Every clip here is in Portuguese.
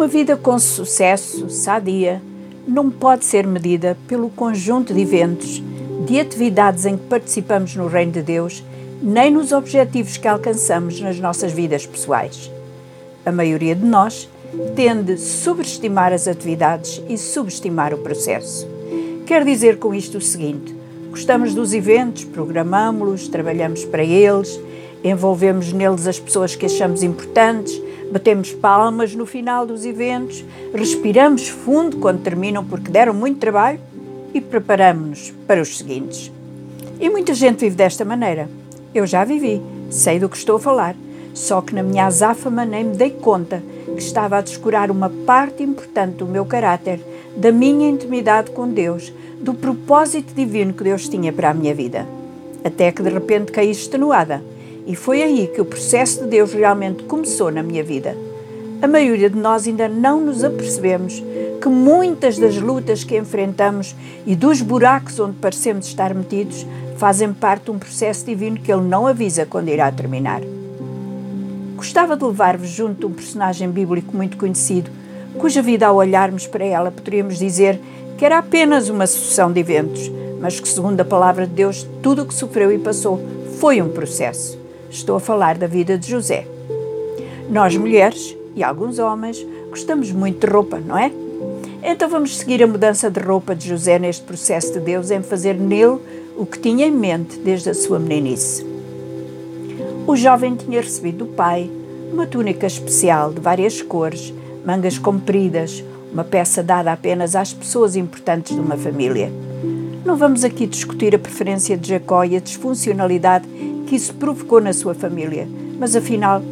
Uma vida com sucesso, sadia, não pode ser medida pelo conjunto de eventos, de atividades em que participamos no Reino de Deus, nem nos objetivos que alcançamos nas nossas vidas pessoais. A maioria de nós tende a sobreestimar as atividades e subestimar o processo. Quer dizer com isto o seguinte: gostamos dos eventos, programamos-los, trabalhamos para eles, envolvemos neles as pessoas que achamos importantes, batemos palmas no final dos eventos, respiramos fundo quando terminam porque deram muito trabalho e preparamos-nos para os seguintes. E muita gente vive desta maneira. Eu já vivi, sei do que estou a falar, só que na minha azáfama nem me dei conta que estava a descurar uma parte importante do meu caráter, da minha intimidade com Deus, do propósito divino que Deus tinha para a minha vida. Até que de repente caí extenuada e foi aí que o processo de Deus realmente começou na minha vida. A maioria de nós ainda não nos apercebemos que muitas das lutas que enfrentamos e dos buracos onde parecemos estar metidos fazem parte de um processo divino que Ele não avisa quando irá terminar. Gostava de levar-vos junto de um personagem bíblico muito conhecido, cuja vida, ao olharmos para ela, poderíamos dizer que era apenas uma sucessão de eventos, mas que, segundo a palavra de Deus, tudo o que sofreu e passou foi um processo. Estou a falar da vida de José. Nós, mulheres e alguns homens, gostamos muito de roupa, não é? Então vamos seguir a mudança de roupa de José neste processo de Deus em fazer nele o que tinha em mente desde a sua meninice. O jovem tinha recebido do pai uma túnica especial de várias cores, mangas compridas, uma peça dada apenas às pessoas importantes de uma família. Não vamos aqui discutir a preferência de Jacó e a disfuncionalidade que isso provocou na sua família, mas afinal,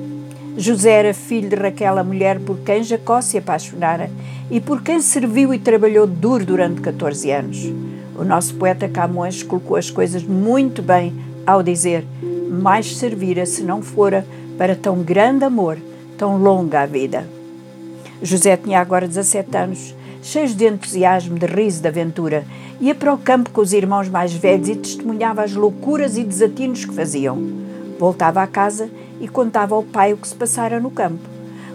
José era filho de Raquel, a mulher por quem Jacó se apaixonara e por quem serviu e trabalhou duro durante 14 anos. O nosso poeta Camões colocou as coisas muito bem ao dizer: mais servira se não fora para tão grande amor, tão longa a vida. José tinha agora 17 anos, cheio de entusiasmo, de riso, de aventura, Ia para o campo com os irmãos mais velhos e testemunhava as loucuras e desatinos que faziam. Voltava à casa e contava ao pai o que se passara no campo.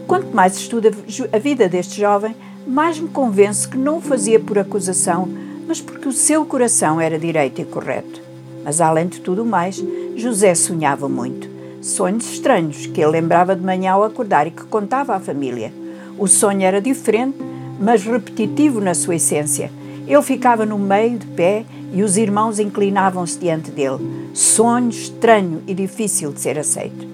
Quanto mais estudo a vida deste jovem, mais me convenço que não o fazia por acusação, mas porque o seu coração era direito e correto. Mas além de tudo mais, José sonhava muito. Sonhos estranhos que ele lembrava de manhã ao acordar e que contava à família. O sonho era diferente, mas repetitivo na sua essência ele ficava no meio, de pé, e os irmãos inclinavam-se diante dele. Sonho estranho e difícil de ser aceito.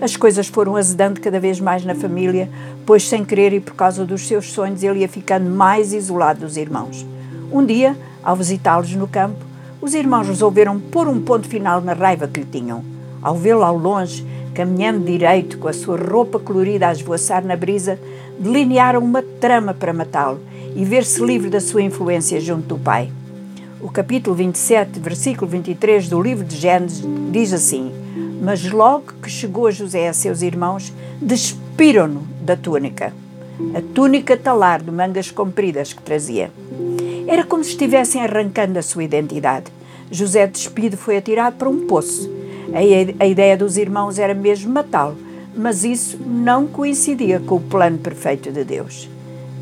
As coisas foram azedando cada vez mais na família, pois, sem querer e por causa dos seus sonhos, ele ia ficando mais isolado dos irmãos. Um dia, ao visitá-los no campo, os irmãos resolveram pôr um ponto final na raiva que lhe tinham. Ao vê-lo ao longe, caminhando direito, com a sua roupa colorida a esvoaçar na brisa, delinearam uma trama para matá-lo e ver-se livre da sua influência junto do Pai. O capítulo 27, versículo 23 do livro de Gênesis diz assim: Mas logo que chegou José a seus irmãos, despiram-no da túnica, a túnica talar de mangas compridas que trazia. Era como se estivessem arrancando a sua identidade. José, despido, foi atirado para um poço. A, ideia dos irmãos era mesmo matá-lo, mas isso não coincidia com o plano perfeito de Deus.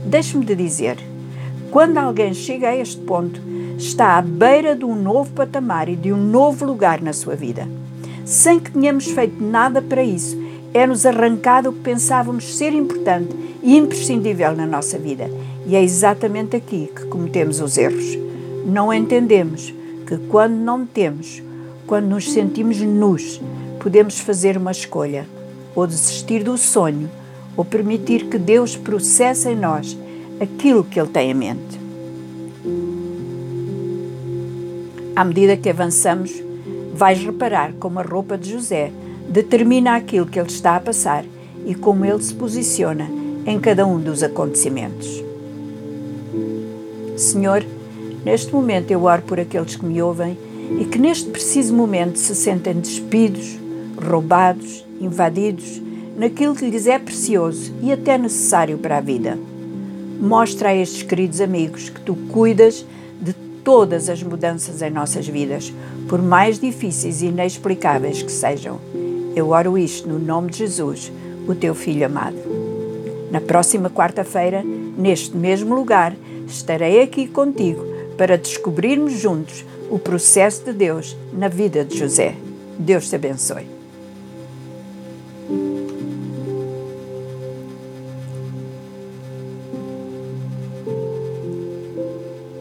Deixe-me de dizer, quando alguém chega a este ponto, está à beira de um novo patamar e de um novo lugar na sua vida. Sem que tenhamos feito nada para isso, é-nos arrancado o que pensávamos ser importante e imprescindível na nossa vida. E é exatamente aqui que cometemos os erros. Não entendemos que quando não temos, quando nos sentimos nus, podemos fazer uma escolha, ou desistir do sonho, ou permitir que Deus processe em nós aquilo que Ele tem em mente. À medida que avançamos, vais reparar como a roupa de José determina aquilo que ele está a passar e como ele se posiciona em cada um dos acontecimentos. Senhor, neste momento eu oro por aqueles que me ouvem e que neste preciso momento se sentem despidos, roubados, invadidos naquilo que lhes é precioso e até necessário para a vida. Mostra a estes queridos amigos que tu cuidas de todas as mudanças em nossas vidas, por mais difíceis e inexplicáveis que sejam. Eu oro isto no nome de Jesus, o teu Filho amado. Na próxima quarta-feira, neste mesmo lugar, estarei aqui contigo para descobrirmos juntos o processo de Deus na vida de José. Deus te abençoe.